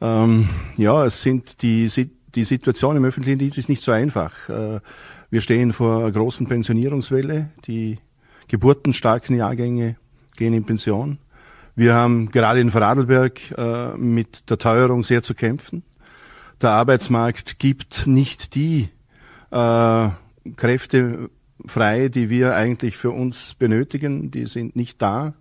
Ähm, ja, es sind die, die Situation im öffentlichen Dienst ist nicht so einfach. Äh, wir stehen vor einer großen Pensionierungswelle. Die geburtenstarken Jahrgänge gehen in Pension. Wir haben gerade in Vorarlberg äh, mit der Teuerung sehr zu kämpfen. Der Arbeitsmarkt gibt nicht die äh, Kräfte frei, die wir eigentlich für uns benötigen. Die sind nicht da.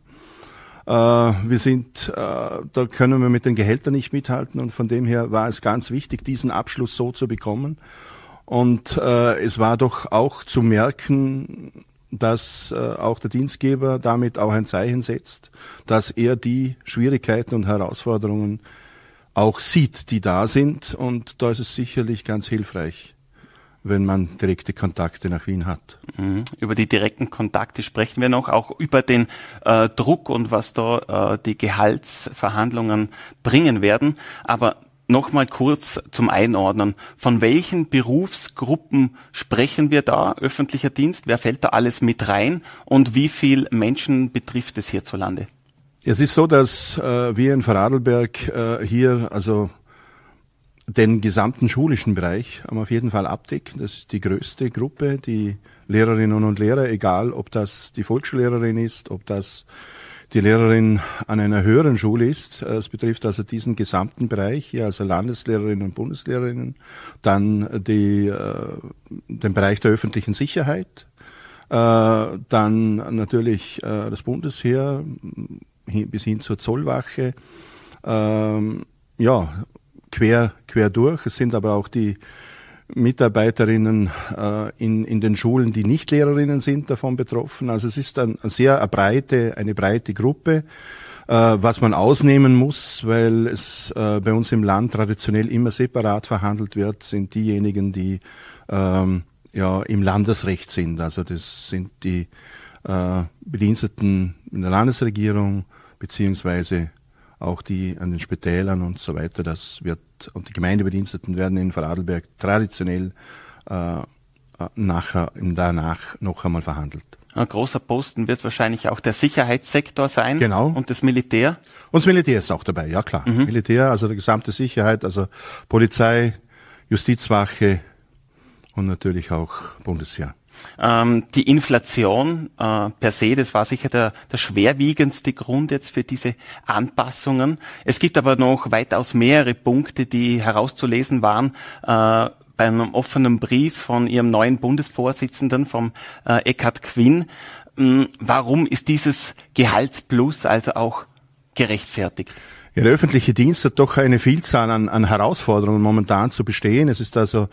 Äh, wir sind, äh, da können wir mit den Gehältern nicht mithalten und von dem her war es ganz wichtig, diesen Abschluss so zu bekommen. Und äh, es war doch auch zu merken, dass äh, auch der Dienstgeber damit auch ein Zeichen setzt, dass er die Schwierigkeiten und Herausforderungen auch sieht, die da sind. Und da ist es sicherlich ganz hilfreich, wenn man direkte Kontakte nach Wien hat. Mhm. Über die direkten Kontakte sprechen wir noch, auch über den äh, Druck und was da äh, die Gehaltsverhandlungen bringen werden. Aber Nochmal kurz zum Einordnen. Von welchen Berufsgruppen sprechen wir da? Öffentlicher Dienst, wer fällt da alles mit rein? Und wie viel Menschen betrifft es hierzulande? Es ist so, dass äh, wir in Vorarlberg äh, hier also den gesamten schulischen Bereich auf jeden Fall abdecken. Das ist die größte Gruppe, die Lehrerinnen und Lehrer, egal ob das die Volksschullehrerin ist, ob das die Lehrerin an einer höheren Schule ist. Es betrifft also diesen gesamten Bereich, hier also Landeslehrerinnen und Bundeslehrerinnen, dann die, äh, den Bereich der öffentlichen Sicherheit, äh, dann natürlich äh, das Bundesheer bis hin zur Zollwache, ähm, ja, quer, quer durch. Es sind aber auch die Mitarbeiterinnen äh, in, in den Schulen, die nicht Lehrerinnen sind, davon betroffen. Also es ist ein, eine sehr eine breite, eine breite Gruppe, äh, was man ausnehmen muss, weil es äh, bei uns im Land traditionell immer separat verhandelt wird, sind diejenigen, die ähm, ja im Landesrecht sind. Also das sind die äh, Bediensteten in der Landesregierung beziehungsweise auch die an den Spitälern und so weiter. Das wird und die Gemeindebediensteten werden in Vorarlberg traditionell äh, nachher danach noch einmal verhandelt. Ein großer Posten wird wahrscheinlich auch der Sicherheitssektor sein. Genau. Und das Militär? Und das Militär ist auch dabei, ja klar. Mhm. Militär, also die gesamte Sicherheit, also Polizei, Justizwache und natürlich auch Bundesheer. Ähm, die Inflation äh, per se, das war sicher der, der schwerwiegendste Grund jetzt für diese Anpassungen. Es gibt aber noch weitaus mehrere Punkte, die herauszulesen waren. Äh, bei einem offenen Brief von Ihrem neuen Bundesvorsitzenden, vom äh, Eckhard Quinn. Ähm, warum ist dieses Gehaltsplus also auch gerechtfertigt? Ja, der öffentliche Dienst hat doch eine Vielzahl an, an Herausforderungen momentan zu bestehen. Es ist also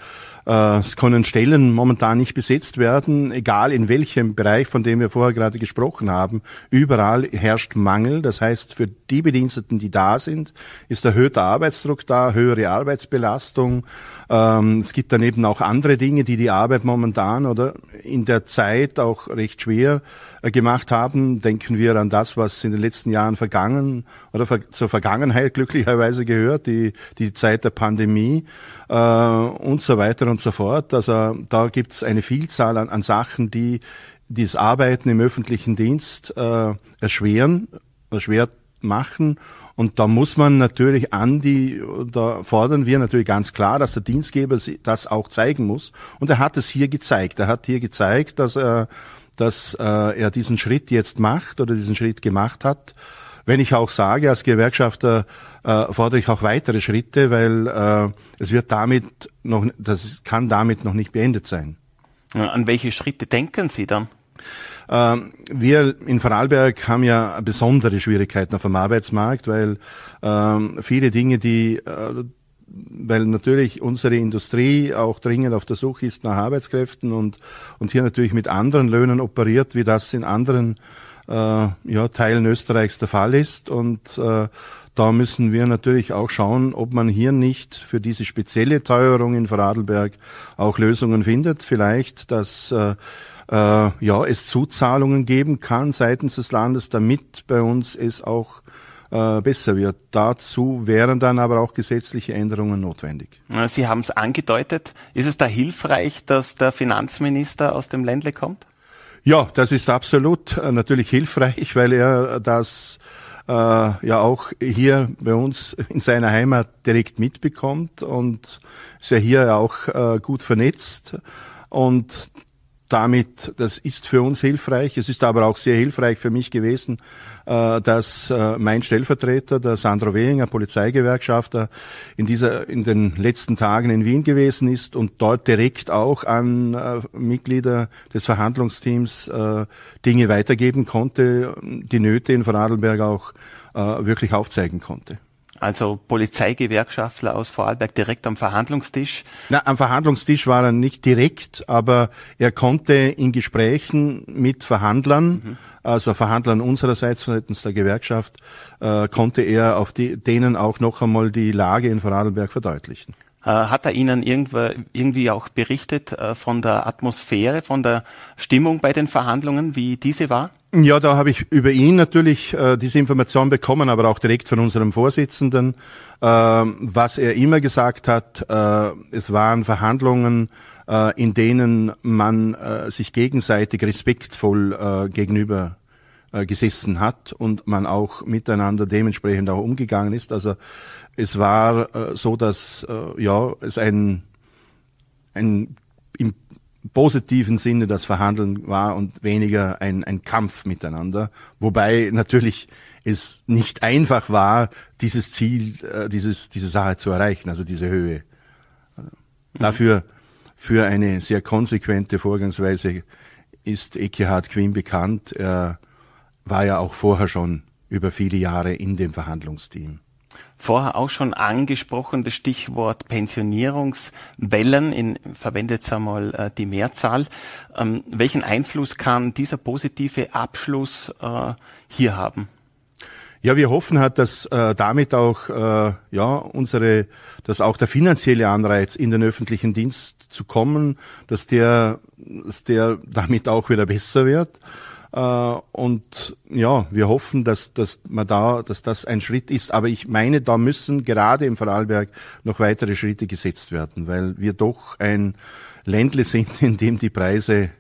es können Stellen momentan nicht besetzt werden, egal in welchem Bereich, von dem wir vorher gerade gesprochen haben. Überall herrscht Mangel. Das heißt, für die Bediensteten, die da sind, ist erhöhter Arbeitsdruck da, höhere Arbeitsbelastung. Ähm, es gibt daneben auch andere Dinge, die die Arbeit momentan oder in der Zeit auch recht schwer äh, gemacht haben. Denken wir an das, was in den letzten Jahren vergangen oder zur Vergangenheit glücklicherweise gehört, die, die Zeit der Pandemie äh, und so weiter und so fort. Also da gibt es eine Vielzahl an, an Sachen, die das Arbeiten im öffentlichen Dienst äh, erschweren, erschwert machen. Und da muss man natürlich an die, da fordern wir natürlich ganz klar, dass der Dienstgeber das auch zeigen muss. Und er hat es hier gezeigt. Er hat hier gezeigt, dass er, dass äh, er diesen Schritt jetzt macht oder diesen Schritt gemacht hat. Wenn ich auch sage, als Gewerkschafter äh, fordere ich auch weitere Schritte, weil äh, es wird damit noch, das kann damit noch nicht beendet sein. An welche Schritte denken Sie dann? Ähm, wir in Vorarlberg haben ja besondere Schwierigkeiten auf dem Arbeitsmarkt, weil ähm, viele Dinge, die äh, weil natürlich unsere Industrie auch dringend auf der Suche ist nach Arbeitskräften und, und hier natürlich mit anderen Löhnen operiert, wie das in anderen äh, ja, Teilen Österreichs der Fall ist. Und äh, da müssen wir natürlich auch schauen, ob man hier nicht für diese spezielle Teuerung in Vorarlberg auch Lösungen findet. Vielleicht, dass äh, äh, ja, es Zuzahlungen geben kann seitens des Landes, damit bei uns es auch äh, besser wird. Dazu wären dann aber auch gesetzliche Änderungen notwendig. Sie haben es angedeutet. Ist es da hilfreich, dass der Finanzminister aus dem Ländle kommt? Ja, das ist absolut äh, natürlich hilfreich, weil er das äh, ja auch hier bei uns in seiner Heimat direkt mitbekommt und ist ja hier auch äh, gut vernetzt. Und damit, das ist für uns hilfreich. Es ist aber auch sehr hilfreich für mich gewesen, äh, dass äh, mein Stellvertreter, der Sandro Wehinger, Polizeigewerkschafter, in dieser, in den letzten Tagen in Wien gewesen ist und dort direkt auch an äh, Mitglieder des Verhandlungsteams Dinge weitergeben konnte, die Nöte in Vorarlberg auch wirklich aufzeigen konnte also Polizeigewerkschaftler aus Vorarlberg direkt am Verhandlungstisch? Na, am Verhandlungstisch war er nicht direkt, aber er konnte in Gesprächen mit Verhandlern, mhm. also Verhandlern unsererseits seitens der Gewerkschaft, äh, konnte er auf die, denen auch noch einmal die Lage in Vorarlberg verdeutlichen. Äh, hat er Ihnen irgendwie auch berichtet äh, von der Atmosphäre, von der Stimmung bei den Verhandlungen, wie diese war? Ja, da habe ich über ihn natürlich äh, diese Information bekommen, aber auch direkt von unserem Vorsitzenden. Äh, was er immer gesagt hat, es waren Verhandlungen, in denen man sich gegenseitig respektvoll gegenüber gesessen hat und man auch miteinander dementsprechend auch umgegangen ist. Also es war äh, so, dass äh, ja es ein ein im positiven Sinne das Verhandeln war und weniger ein, ein Kampf miteinander. Wobei natürlich es nicht einfach war, dieses Ziel, äh, dieses, diese Sache zu erreichen, also diese Höhe. Mhm. Dafür, für eine sehr konsequente Vorgangsweise ist Ekehard Quinn bekannt. Er war ja auch vorher schon über viele Jahre in dem Verhandlungsteam vorher auch schon angesprochen, das Stichwort Pensionierungswellen, in, verwendet jetzt einmal äh, die Mehrzahl. Ähm, welchen Einfluss kann dieser positive Abschluss äh, hier haben? Ja, wir hoffen halt, dass äh, damit auch äh, ja unsere, dass auch der finanzielle Anreiz in den öffentlichen Dienst zu kommen, dass der, dass der damit auch wieder besser wird. Äh, und ja, wir hoffen, dass, dass man da, dass das ein Schritt ist. Aber ich meine, da müssen gerade im Vorarlberg noch weitere Schritte gesetzt werden, weil wir doch ein Ländle sind, in dem die Preise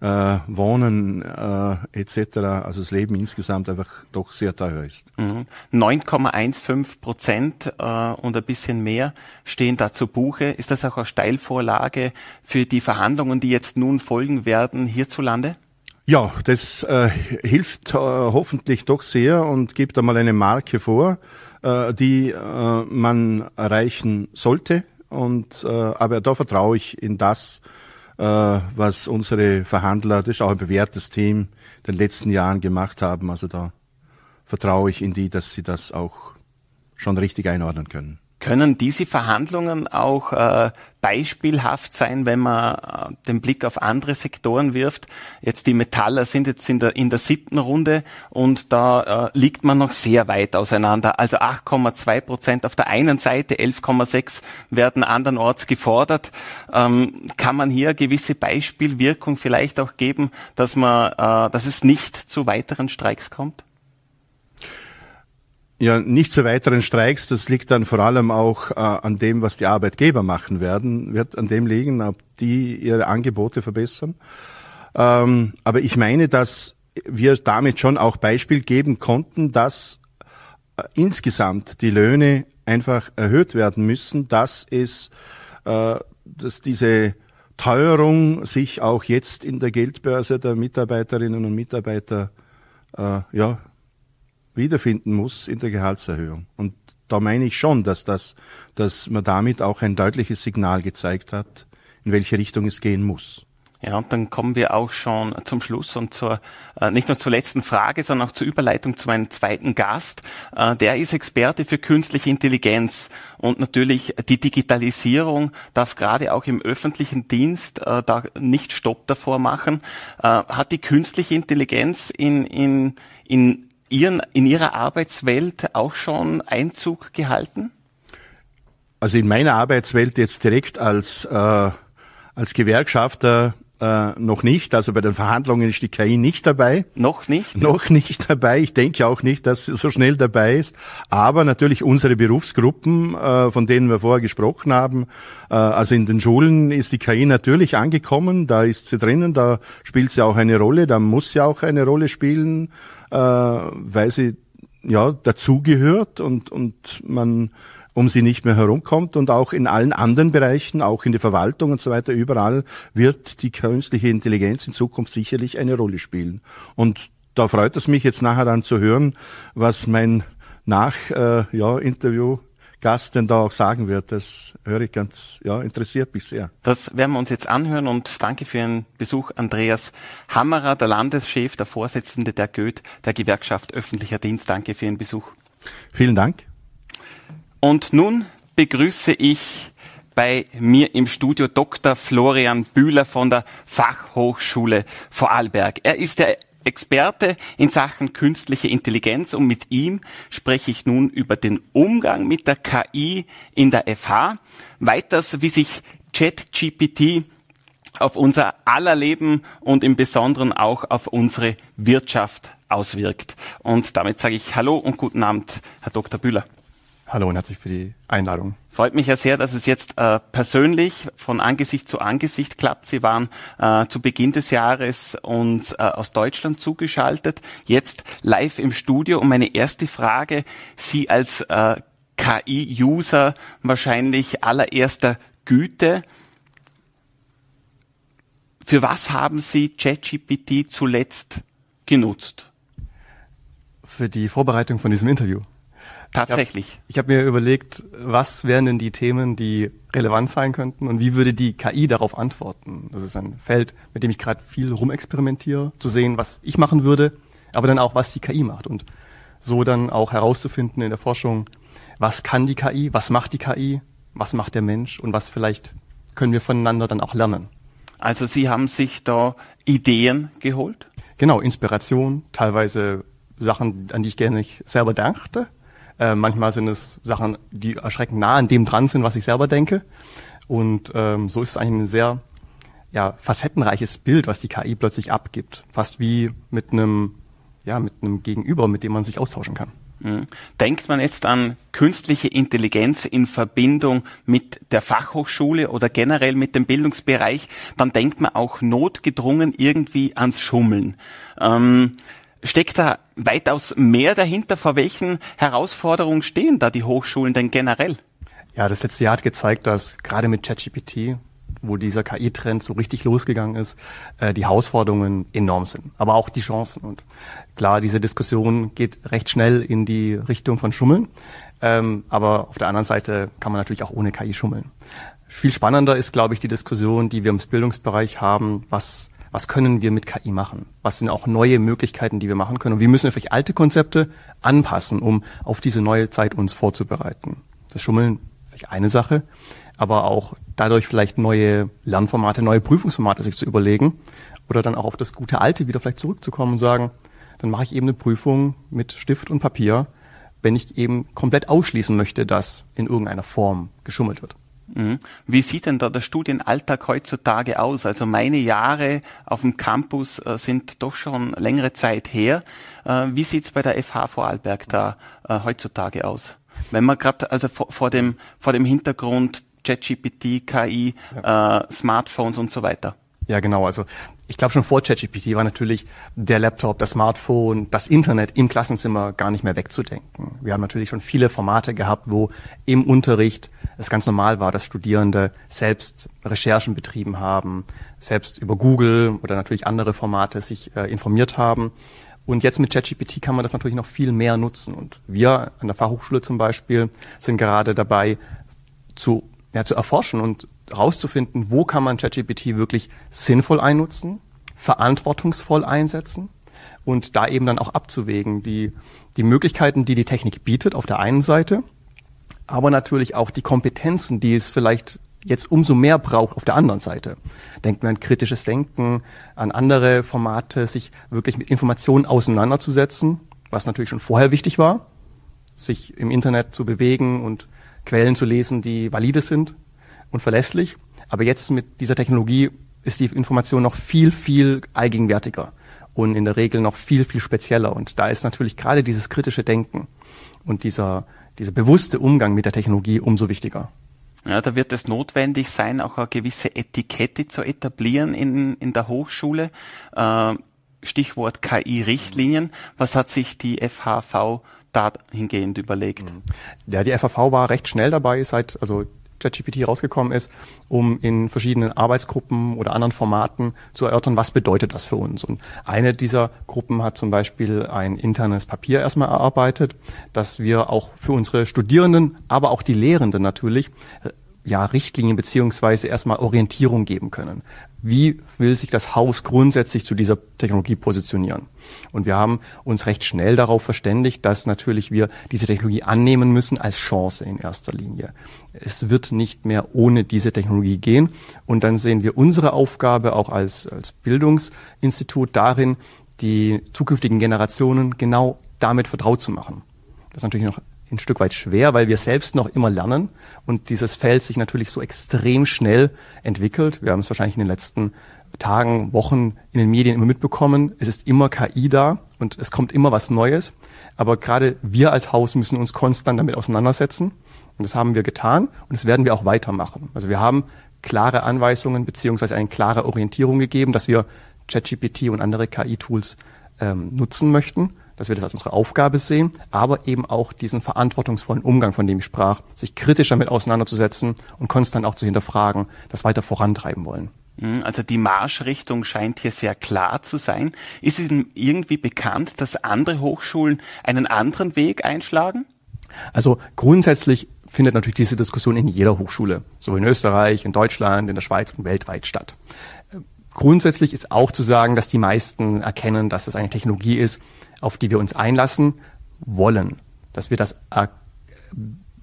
äh, Wohnen äh, etc., also das Leben insgesamt einfach doch sehr teuer ist. Mhm. 9,15 Prozent äh, und ein bisschen mehr stehen da zu Buche. Ist das auch eine Steilvorlage für die Verhandlungen, die jetzt nun folgen werden hierzulande? Ja, das äh, hilft äh, hoffentlich doch sehr und gibt einmal eine Marke vor, äh, die äh, man erreichen sollte. Und äh, aber da vertraue ich in das, äh, was unsere Verhandler, das ist auch ein bewährtes Team, in den letzten Jahren gemacht haben. Also da vertraue ich in die, dass sie das auch schon richtig einordnen können. Können diese Verhandlungen auch äh, beispielhaft sein, wenn man äh, den Blick auf andere Sektoren wirft? Jetzt die Metaller sind jetzt in der, in der siebten Runde und da äh, liegt man noch sehr weit auseinander. Also 8,2 Prozent auf der einen Seite, 11,6 werden andernorts gefordert. Ähm, kann man hier gewisse Beispielwirkung vielleicht auch geben, dass man, äh, dass es nicht zu weiteren Streiks kommt? Ja nicht zu weiteren Streiks. Das liegt dann vor allem auch äh, an dem, was die Arbeitgeber machen werden, wird an dem liegen, ob die ihre Angebote verbessern. Ähm, aber ich meine, dass wir damit schon auch Beispiel geben konnten, dass äh, insgesamt die Löhne einfach erhöht werden müssen, dass es, äh, dass diese Teuerung sich auch jetzt in der Geldbörse der Mitarbeiterinnen und Mitarbeiter äh, ja wiederfinden muss in der Gehaltserhöhung. Und da meine ich schon, dass das, dass man damit auch ein deutliches Signal gezeigt hat, in welche Richtung es gehen muss. Ja, und dann kommen wir auch schon zum Schluss und zur, äh, nicht nur zur letzten Frage, sondern auch zur Überleitung zu meinem zweiten Gast. Äh, der ist Experte für künstliche Intelligenz und natürlich die Digitalisierung darf gerade auch im öffentlichen Dienst äh, da nicht Stopp davor machen. Hat die künstliche Intelligenz in, in, in ihren, in Ihrer Arbeitswelt auch schon Einzug gehalten? Also in meiner Arbeitswelt jetzt direkt als, äh, als Gewerkschafter äh, noch nicht. Also bei den Verhandlungen ist die KI nicht dabei. Noch nicht? Noch nicht dabei. Ich denke auch nicht, dass sie so schnell dabei ist. Aber natürlich unsere Berufsgruppen, äh, von denen wir vorher gesprochen haben, äh, also in den Schulen ist die KI natürlich angekommen. Da ist sie drinnen, da spielt sie auch eine Rolle, da muss sie auch eine Rolle spielen, äh, weil sie ja dazugehört und und man um sie nicht mehr herumkommt und auch in allen anderen Bereichen, auch in der Verwaltung und so weiter, überall wird die künstliche Intelligenz in Zukunft sicherlich eine Rolle spielen. Und da freut es mich jetzt nachher dann zu hören, was mein nach äh, ja, Interview Gast denn da auch sagen wird. Das höre ich ganz, ja, interessiert mich sehr. Das werden wir uns jetzt anhören und danke für Ihren Besuch, Andreas Hammerer, der Landeschef, der Vorsitzende der Goethe, der Gewerkschaft Öffentlicher Dienst. Danke für Ihren Besuch. Vielen Dank. Und nun begrüße ich bei mir im Studio Dr. Florian Bühler von der Fachhochschule Vorarlberg. Er ist der Experte in Sachen künstliche Intelligenz und mit ihm spreche ich nun über den Umgang mit der KI in der FH. Weiters, wie sich ChatGPT auf unser aller Leben und im Besonderen auch auf unsere Wirtschaft auswirkt. Und damit sage ich Hallo und guten Abend, Herr Dr. Bühler. Hallo und herzlich für die Einladung. Freut mich ja sehr, dass es jetzt äh, persönlich von Angesicht zu Angesicht klappt. Sie waren äh, zu Beginn des Jahres uns äh, aus Deutschland zugeschaltet, jetzt live im Studio. Und meine erste Frage, Sie als äh, KI-User wahrscheinlich allererster Güte. Für was haben Sie ChatGPT zuletzt genutzt? Für die Vorbereitung von diesem Interview. Tatsächlich. Ich habe hab mir überlegt, was wären denn die Themen, die relevant sein könnten und wie würde die KI darauf antworten? Das ist ein Feld, mit dem ich gerade viel rumexperimentiere, zu sehen, was ich machen würde, aber dann auch, was die KI macht und so dann auch herauszufinden in der Forschung, was kann die KI, was macht die KI, was macht der Mensch und was vielleicht können wir voneinander dann auch lernen. Also Sie haben sich da Ideen geholt? Genau, Inspiration, teilweise Sachen, an die ich gerne nicht selber dachte, äh, manchmal sind es Sachen, die erschreckend nah an dem dran sind, was ich selber denke. Und ähm, so ist es eigentlich ein sehr ja, facettenreiches Bild, was die KI plötzlich abgibt. Fast wie mit einem, ja, mit einem Gegenüber, mit dem man sich austauschen kann. Mhm. Denkt man jetzt an künstliche Intelligenz in Verbindung mit der Fachhochschule oder generell mit dem Bildungsbereich, dann denkt man auch notgedrungen irgendwie ans Schummeln. Ähm, Steckt da weitaus mehr dahinter? Vor welchen Herausforderungen stehen da die Hochschulen denn generell? Ja, das letzte Jahr hat gezeigt, dass gerade mit ChatGPT, wo dieser KI-Trend so richtig losgegangen ist, äh, die Herausforderungen enorm sind, aber auch die Chancen. Und klar, diese Diskussion geht recht schnell in die Richtung von Schummeln, ähm, aber auf der anderen Seite kann man natürlich auch ohne KI schummeln. Viel spannender ist, glaube ich, die Diskussion, die wir im Bildungsbereich haben, was was können wir mit KI machen? Was sind auch neue Möglichkeiten, die wir machen können? Und wie müssen wir vielleicht alte Konzepte anpassen, um auf diese neue Zeit uns vorzubereiten? Das Schummeln vielleicht eine Sache, aber auch dadurch vielleicht neue Lernformate, neue Prüfungsformate sich zu überlegen oder dann auch auf das gute Alte wieder vielleicht zurückzukommen und sagen, dann mache ich eben eine Prüfung mit Stift und Papier, wenn ich eben komplett ausschließen möchte, dass in irgendeiner Form geschummelt wird. Mhm. Wie sieht denn da der Studienalltag heutzutage aus? Also meine Jahre auf dem Campus äh, sind doch schon längere Zeit her. Äh, wie sieht's bei der FH Vorarlberg da äh, heutzutage aus? Wenn man gerade also vor, vor, dem vor dem Hintergrund ChatGPT, KI, ja. äh, Smartphones und so weiter. Ja, genau. Also ich glaube schon vor ChatGPT war natürlich der Laptop, das Smartphone, das Internet im Klassenzimmer gar nicht mehr wegzudenken. Wir haben natürlich schon viele Formate gehabt, wo im Unterricht es ganz normal war, dass Studierende selbst Recherchen betrieben haben, selbst über Google oder natürlich andere Formate sich äh, informiert haben. Und jetzt mit ChatGPT kann man das natürlich noch viel mehr nutzen. Und wir an der Fachhochschule zum Beispiel sind gerade dabei zu, ja, zu erforschen und herauszufinden, wo kann man ChatGPT wirklich sinnvoll einnutzen, verantwortungsvoll einsetzen und da eben dann auch abzuwägen, die, die Möglichkeiten, die die Technik bietet auf der einen Seite, aber natürlich auch die Kompetenzen, die es vielleicht jetzt umso mehr braucht auf der anderen Seite. Denkt man an kritisches Denken, an andere Formate, sich wirklich mit Informationen auseinanderzusetzen, was natürlich schon vorher wichtig war, sich im Internet zu bewegen und Quellen zu lesen, die valide sind und verlässlich. Aber jetzt mit dieser Technologie ist die Information noch viel, viel allgegenwärtiger und in der Regel noch viel, viel spezieller. Und da ist natürlich gerade dieses kritische Denken und dieser, dieser bewusste Umgang mit der Technologie umso wichtiger. Ja, da wird es notwendig sein, auch eine gewisse Etikette zu etablieren in, in der Hochschule. Äh, Stichwort KI-Richtlinien. Was hat sich die FHV dahingehend überlegt? Mhm. Ja, die FAV war recht schnell dabei, seit also ChatGPT rausgekommen ist, um in verschiedenen Arbeitsgruppen oder anderen Formaten zu erörtern, was bedeutet das für uns. Und eine dieser Gruppen hat zum Beispiel ein internes Papier erstmal erarbeitet, dass wir auch für unsere Studierenden, aber auch die Lehrenden natürlich ja, Richtlinien beziehungsweise erstmal Orientierung geben können. Wie will sich das Haus grundsätzlich zu dieser Technologie positionieren? Und wir haben uns recht schnell darauf verständigt, dass natürlich wir diese Technologie annehmen müssen als Chance in erster Linie. Es wird nicht mehr ohne diese Technologie gehen. Und dann sehen wir unsere Aufgabe auch als, als Bildungsinstitut darin, die zukünftigen Generationen genau damit vertraut zu machen. Das ist natürlich noch ein Stück weit schwer, weil wir selbst noch immer lernen und dieses Feld sich natürlich so extrem schnell entwickelt. Wir haben es wahrscheinlich in den letzten Tagen, Wochen in den Medien immer mitbekommen. Es ist immer KI da und es kommt immer was Neues. Aber gerade wir als Haus müssen uns konstant damit auseinandersetzen. Und das haben wir getan und das werden wir auch weitermachen. Also wir haben klare Anweisungen beziehungsweise eine klare Orientierung gegeben, dass wir ChatGPT und andere KI-Tools ähm, nutzen möchten dass wir das als unsere Aufgabe sehen, aber eben auch diesen verantwortungsvollen Umgang, von dem ich sprach, sich kritisch damit auseinanderzusetzen und konstant auch zu hinterfragen, das weiter vorantreiben wollen. Mhm, also die Marschrichtung scheint hier sehr klar zu sein. Ist es Ihnen irgendwie bekannt, dass andere Hochschulen einen anderen Weg einschlagen? Also grundsätzlich findet natürlich diese Diskussion in jeder Hochschule, so in Österreich, in Deutschland, in der Schweiz und weltweit statt. Grundsätzlich ist auch zu sagen, dass die meisten erkennen, dass es eine Technologie ist, auf die wir uns einlassen wollen, dass wir das, äh,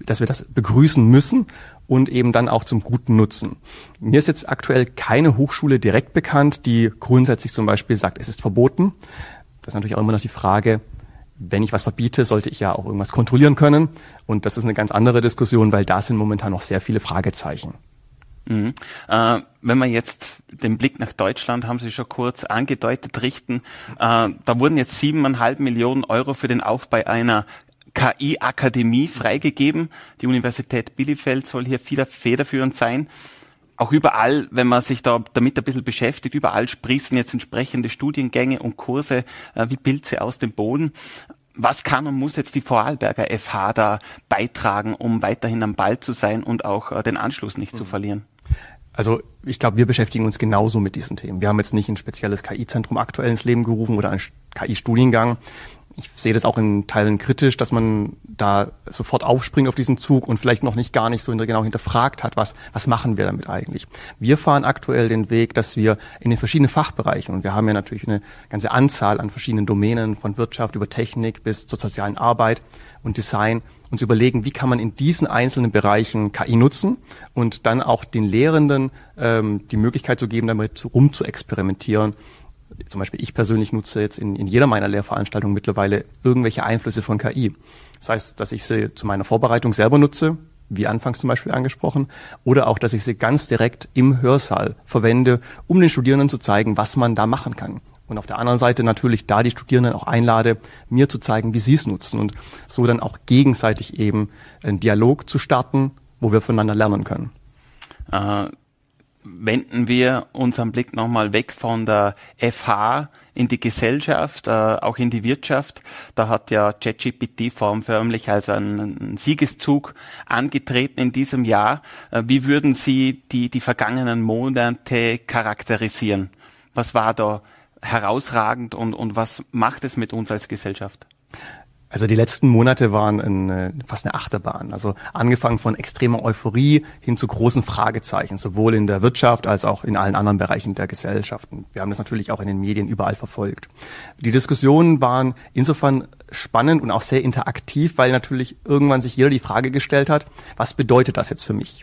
dass wir das begrüßen müssen und eben dann auch zum Guten nutzen. Mir ist jetzt aktuell keine Hochschule direkt bekannt, die grundsätzlich zum Beispiel sagt, es ist verboten. Das ist natürlich auch immer noch die Frage, wenn ich was verbiete, sollte ich ja auch irgendwas kontrollieren können. Und das ist eine ganz andere Diskussion, weil da sind momentan noch sehr viele Fragezeichen. Mhm. Äh, wenn wir jetzt den Blick nach Deutschland, haben Sie schon kurz angedeutet, richten, äh, da wurden jetzt siebeneinhalb Millionen Euro für den Aufbau einer KI-Akademie freigegeben. Die Universität Bielefeld soll hier viel federführend sein. Auch überall, wenn man sich da damit ein bisschen beschäftigt, überall sprießen jetzt entsprechende Studiengänge und Kurse äh, wie Pilze aus dem Boden was kann und muss jetzt die Vorarlberger FH da beitragen, um weiterhin am Ball zu sein und auch äh, den Anschluss nicht mhm. zu verlieren? Also ich glaube, wir beschäftigen uns genauso mit diesen Themen. Wir haben jetzt nicht ein spezielles KI-Zentrum aktuell ins Leben gerufen oder einen KI-Studiengang. Ich sehe das auch in Teilen kritisch, dass man da sofort aufspringt auf diesen Zug und vielleicht noch nicht gar nicht so genau hinterfragt hat, was, was machen wir damit eigentlich. Wir fahren aktuell den Weg, dass wir in den verschiedenen Fachbereichen, und wir haben ja natürlich eine ganze Anzahl an verschiedenen Domänen, von Wirtschaft über Technik bis zur sozialen Arbeit und Design, uns überlegen, wie kann man in diesen einzelnen Bereichen KI nutzen und dann auch den Lehrenden ähm, die Möglichkeit zu geben, damit rum zu experimentieren. Zum Beispiel ich persönlich nutze jetzt in, in jeder meiner Lehrveranstaltungen mittlerweile irgendwelche Einflüsse von KI. Das heißt, dass ich sie zu meiner Vorbereitung selber nutze, wie anfangs zum Beispiel angesprochen, oder auch, dass ich sie ganz direkt im Hörsaal verwende, um den Studierenden zu zeigen, was man da machen kann. Und auf der anderen Seite natürlich da die Studierenden auch einlade, mir zu zeigen, wie sie es nutzen und so dann auch gegenseitig eben einen Dialog zu starten, wo wir voneinander lernen können. Äh, wenden wir unseren Blick nochmal weg von der FH in die Gesellschaft, äh, auch in die Wirtschaft. Da hat ja ChatGPT formförmlich als einen Siegeszug angetreten in diesem Jahr. Äh, wie würden Sie die, die vergangenen Monate charakterisieren? Was war da herausragend und, und was macht es mit uns als Gesellschaft? Also die letzten Monate waren eine, fast eine Achterbahn. Also angefangen von extremer Euphorie hin zu großen Fragezeichen, sowohl in der Wirtschaft als auch in allen anderen Bereichen der Gesellschaften. Wir haben das natürlich auch in den Medien überall verfolgt. Die Diskussionen waren insofern spannend und auch sehr interaktiv, weil natürlich irgendwann sich jeder die Frage gestellt hat, was bedeutet das jetzt für mich?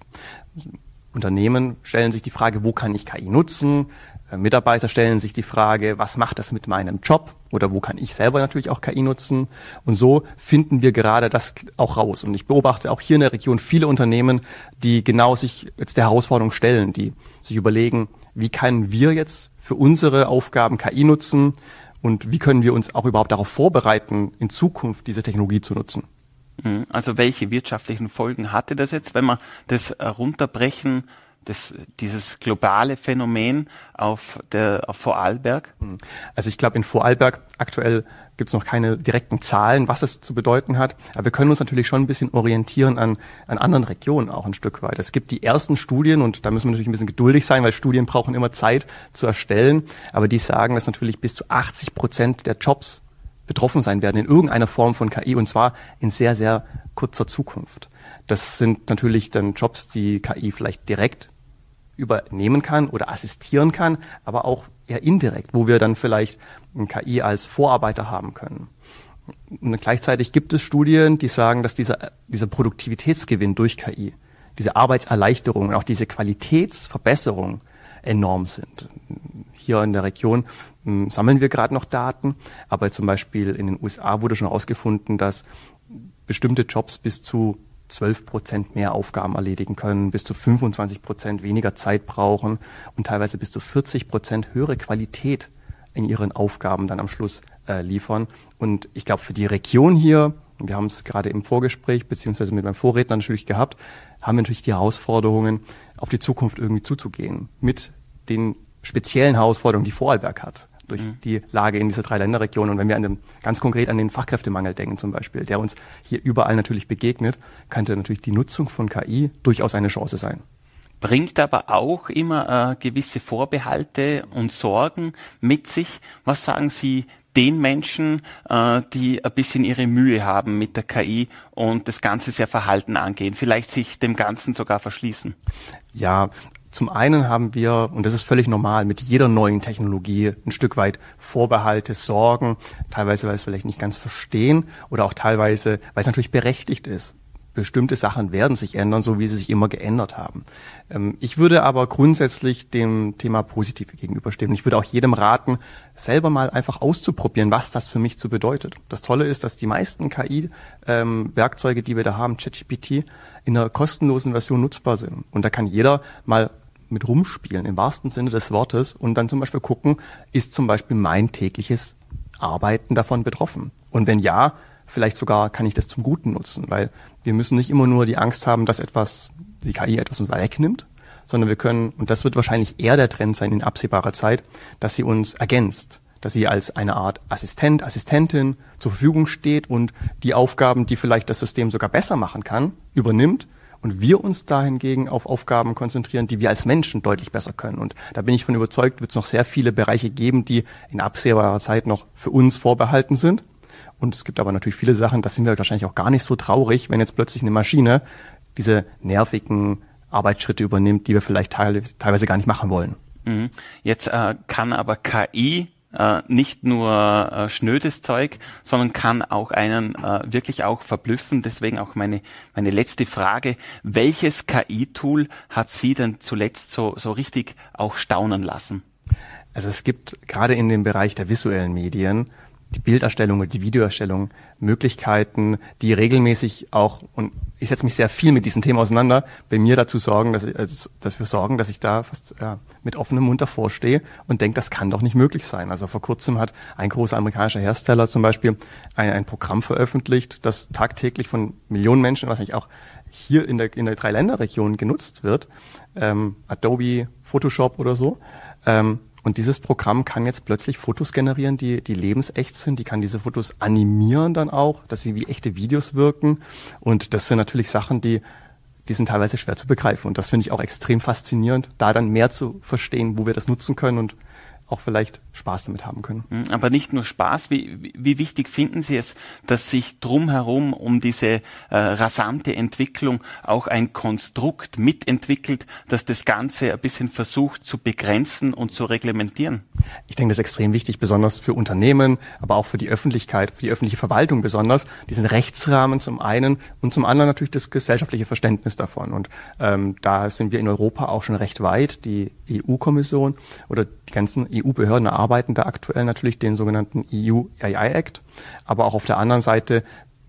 Unternehmen stellen sich die Frage, wo kann ich KI nutzen? Äh, Mitarbeiter stellen sich die Frage, was macht das mit meinem Job oder wo kann ich selber natürlich auch KI nutzen? Und so finden wir gerade das auch raus. Und ich beobachte auch hier in der Region viele Unternehmen, die genau sich jetzt der Herausforderung stellen, die sich überlegen, wie können wir jetzt für unsere Aufgaben KI nutzen und wie können wir uns auch überhaupt darauf vorbereiten, in Zukunft diese Technologie zu nutzen. Mhm. Also welche wirtschaftlichen Folgen hatte das jetzt, wenn wir das runterbrechen das, dieses globale Phänomen auf der auf Vorarlberg? Hm. Also ich glaube, in Vorarlberg aktuell gibt es noch keine direkten Zahlen, was es zu bedeuten hat. Aber wir können uns natürlich schon ein bisschen orientieren an, an anderen Regionen auch ein Stück weit. Es gibt die ersten Studien und da müssen wir natürlich ein bisschen geduldig sein, weil Studien brauchen immer Zeit zu erstellen. Aber die sagen, dass natürlich bis zu 80 Prozent der Jobs betroffen sein werden in irgendeiner Form von KI und zwar in sehr, sehr kurzer Zukunft. Das sind natürlich dann Jobs, die KI vielleicht direkt übernehmen kann oder assistieren kann, aber auch eher indirekt, wo wir dann vielleicht KI als Vorarbeiter haben können. Und gleichzeitig gibt es Studien, die sagen, dass dieser, dieser Produktivitätsgewinn durch KI, diese Arbeitserleichterung und auch diese Qualitätsverbesserung enorm sind. Hier in der Region hm, sammeln wir gerade noch Daten, aber zum Beispiel in den USA wurde schon herausgefunden, dass bestimmte Jobs bis zu 12 Prozent mehr Aufgaben erledigen können, bis zu 25 Prozent weniger Zeit brauchen und teilweise bis zu 40 Prozent höhere Qualität in ihren Aufgaben dann am Schluss äh, liefern. Und ich glaube, für die Region hier, wir haben es gerade im Vorgespräch beziehungsweise mit meinem Vorredner natürlich gehabt, haben wir natürlich die Herausforderungen, auf die Zukunft irgendwie zuzugehen mit den speziellen Herausforderungen, die Vorarlberg hat durch mhm. die Lage in dieser drei Länderregion. Und wenn wir an den, ganz konkret an den Fachkräftemangel denken zum Beispiel, der uns hier überall natürlich begegnet, könnte natürlich die Nutzung von KI durchaus eine Chance sein bringt aber auch immer äh, gewisse Vorbehalte und Sorgen mit sich. Was sagen Sie den Menschen, äh, die ein bisschen ihre Mühe haben mit der KI und das Ganze sehr verhalten angehen, vielleicht sich dem Ganzen sogar verschließen? Ja, zum einen haben wir, und das ist völlig normal, mit jeder neuen Technologie ein Stück weit Vorbehalte, Sorgen, teilweise weil es vielleicht nicht ganz verstehen oder auch teilweise, weil es natürlich berechtigt ist. Bestimmte Sachen werden sich ändern, so wie sie sich immer geändert haben. Ähm, ich würde aber grundsätzlich dem Thema positiv gegenüberstehen. Ich würde auch jedem raten, selber mal einfach auszuprobieren, was das für mich zu bedeutet. Das Tolle ist, dass die meisten KI-Werkzeuge, ähm, die wir da haben, ChatGPT, in einer kostenlosen Version nutzbar sind. Und da kann jeder mal mit rumspielen, im wahrsten Sinne des Wortes, und dann zum Beispiel gucken, ist zum Beispiel mein tägliches Arbeiten davon betroffen? Und wenn ja, vielleicht sogar kann ich das zum Guten nutzen, weil wir müssen nicht immer nur die Angst haben, dass etwas, die KI etwas uns wegnimmt, sondern wir können, und das wird wahrscheinlich eher der Trend sein in absehbarer Zeit, dass sie uns ergänzt, dass sie als eine Art Assistent, Assistentin zur Verfügung steht und die Aufgaben, die vielleicht das System sogar besser machen kann, übernimmt und wir uns dahingegen auf Aufgaben konzentrieren, die wir als Menschen deutlich besser können. Und da bin ich von überzeugt, wird es noch sehr viele Bereiche geben, die in absehbarer Zeit noch für uns vorbehalten sind. Und es gibt aber natürlich viele Sachen, da sind wir wahrscheinlich auch gar nicht so traurig, wenn jetzt plötzlich eine Maschine diese nervigen Arbeitsschritte übernimmt, die wir vielleicht teilweise gar nicht machen wollen. Mhm. Jetzt äh, kann aber KI äh, nicht nur äh, schnödes Zeug, sondern kann auch einen äh, wirklich auch verblüffen. Deswegen auch meine, meine letzte Frage. Welches KI-Tool hat Sie denn zuletzt so, so richtig auch staunen lassen? Also es gibt gerade in dem Bereich der visuellen Medien die Bilderstellung und die Videoerstellung Möglichkeiten, die regelmäßig auch, und ich setze mich sehr viel mit diesem Thema auseinander, bei mir dazu sorgen, dass ich, also dafür sorgen, dass ich da fast ja, mit offenem Mund davor stehe und denke, das kann doch nicht möglich sein. Also vor kurzem hat ein großer amerikanischer Hersteller zum Beispiel ein, ein Programm veröffentlicht, das tagtäglich von Millionen Menschen, wahrscheinlich auch hier in der, in der Dreiländerregion genutzt wird, ähm, Adobe Photoshop oder so, ähm, und dieses Programm kann jetzt plötzlich Fotos generieren, die, die lebensecht sind. Die kann diese Fotos animieren dann auch, dass sie wie echte Videos wirken. Und das sind natürlich Sachen, die, die sind teilweise schwer zu begreifen. Und das finde ich auch extrem faszinierend, da dann mehr zu verstehen, wo wir das nutzen können und auch vielleicht Spaß damit haben können. Hm, aber nicht nur Spaß. Wie, wie wichtig finden Sie es, dass sich drumherum um diese äh, rasante Entwicklung auch ein Konstrukt mitentwickelt, das das Ganze ein bisschen versucht zu begrenzen und zu reglementieren? Ich denke, das ist extrem wichtig, besonders für Unternehmen, aber auch für die Öffentlichkeit, für die öffentliche Verwaltung besonders, diesen Rechtsrahmen zum einen und zum anderen natürlich das gesellschaftliche Verständnis davon. Und ähm, da sind wir in Europa auch schon recht weit. Die EU-Kommission oder die ganzen EU-Behörden erarbeiten da aktuell natürlich den sogenannten EU AI Act. Aber auch auf der anderen Seite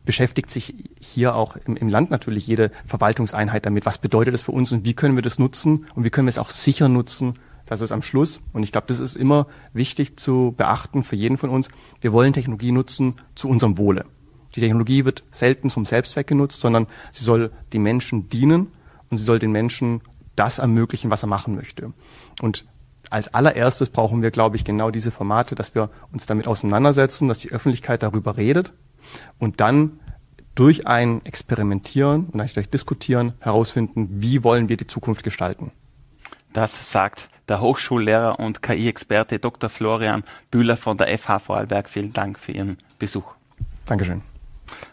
beschäftigt sich hier auch im, im, Land natürlich jede Verwaltungseinheit damit. Was bedeutet das für uns und wie können wir das nutzen und wie können wir es auch sicher nutzen, dass es am Schluss, und ich glaube, das ist immer wichtig zu beachten für jeden von uns, wir wollen Technologie nutzen zu unserem Wohle. Die Technologie wird selten zum Selbstzweck genutzt, sondern sie soll die Menschen dienen und sie soll den Menschen das ermöglichen, was er machen möchte. Und als allererstes brauchen wir, glaube ich, genau diese Formate, dass wir uns damit auseinandersetzen, dass die Öffentlichkeit darüber redet und dann durch ein Experimentieren und durch Diskutieren herausfinden, wie wollen wir die Zukunft gestalten. Das sagt der Hochschullehrer und KI-Experte Dr. Florian Bühler von der FH Vorarlberg. Vielen Dank für Ihren Besuch. Dankeschön.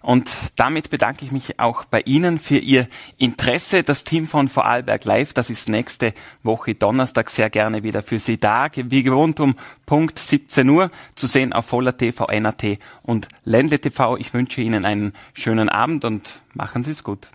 Und damit bedanke ich mich auch bei Ihnen für Ihr Interesse. Das Team von Vorarlberg Live, das ist nächste Woche Donnerstag sehr gerne wieder für Sie da. Wie gewohnt um Punkt 17 Uhr zu sehen auf Voller TV, NAT und Ländle TV. Ich wünsche Ihnen einen schönen Abend und machen Sie es gut.